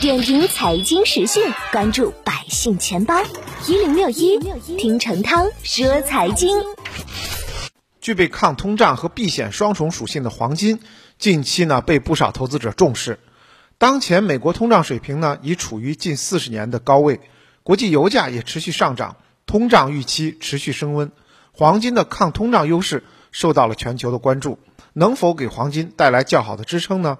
点评财经时讯，关注百姓钱包一零六一，听陈涛说财经。具备抗通胀和避险双重属性的黄金，近期呢被不少投资者重视。当前美国通胀水平呢已处于近四十年的高位，国际油价也持续上涨，通胀预期持续升温，黄金的抗通胀优势受到了全球的关注，能否给黄金带来较好的支撑呢？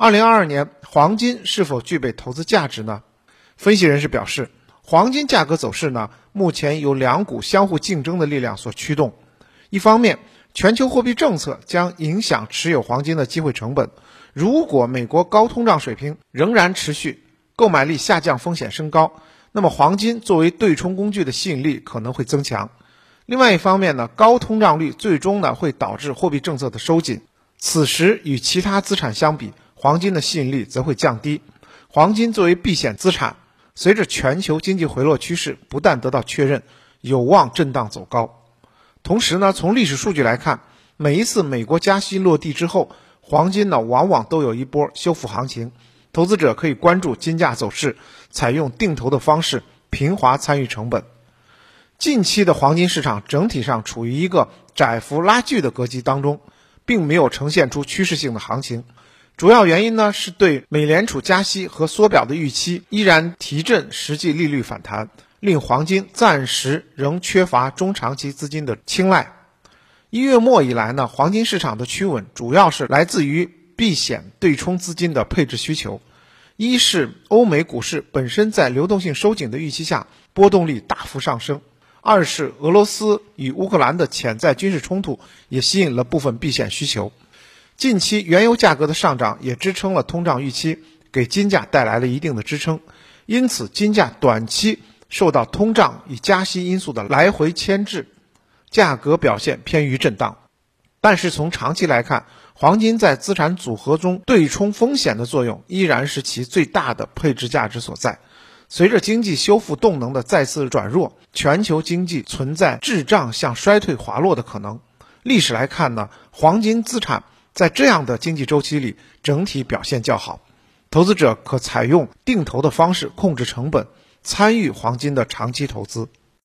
二零二二年黄金是否具备投资价值呢？分析人士表示，黄金价格走势呢，目前由两股相互竞争的力量所驱动。一方面，全球货币政策将影响持有黄金的机会成本。如果美国高通胀水平仍然持续，购买力下降风险升高，那么黄金作为对冲工具的吸引力可能会增强。另外一方面呢，高通胀率最终呢会导致货币政策的收紧，此时与其他资产相比。黄金的吸引力则会降低。黄金作为避险资产，随着全球经济回落趋势不断得到确认，有望震荡走高。同时呢，从历史数据来看，每一次美国加息落地之后，黄金呢往往都有一波修复行情。投资者可以关注金价走势，采用定投的方式平滑参与成本。近期的黄金市场整体上处于一个窄幅拉锯的格局当中，并没有呈现出趋势性的行情。主要原因呢，是对美联储加息和缩表的预期依然提振实际利率反弹，令黄金暂时仍缺乏中长期资金的青睐。一月末以来呢，黄金市场的趋稳主要是来自于避险对冲资金的配置需求。一是欧美股市本身在流动性收紧的预期下，波动率大幅上升；二是俄罗斯与乌克兰的潜在军事冲突也吸引了部分避险需求。近期原油价格的上涨也支撑了通胀预期，给金价带来了一定的支撑，因此金价短期受到通胀与加息因素的来回牵制，价格表现偏于震荡。但是从长期来看，黄金在资产组合中对冲风险的作用依然是其最大的配置价值所在。随着经济修复动能的再次转弱，全球经济存在滞胀向衰退滑落的可能。历史来看呢，黄金资产。在这样的经济周期里，整体表现较好，投资者可采用定投的方式控制成本，参与黄金的长期投资。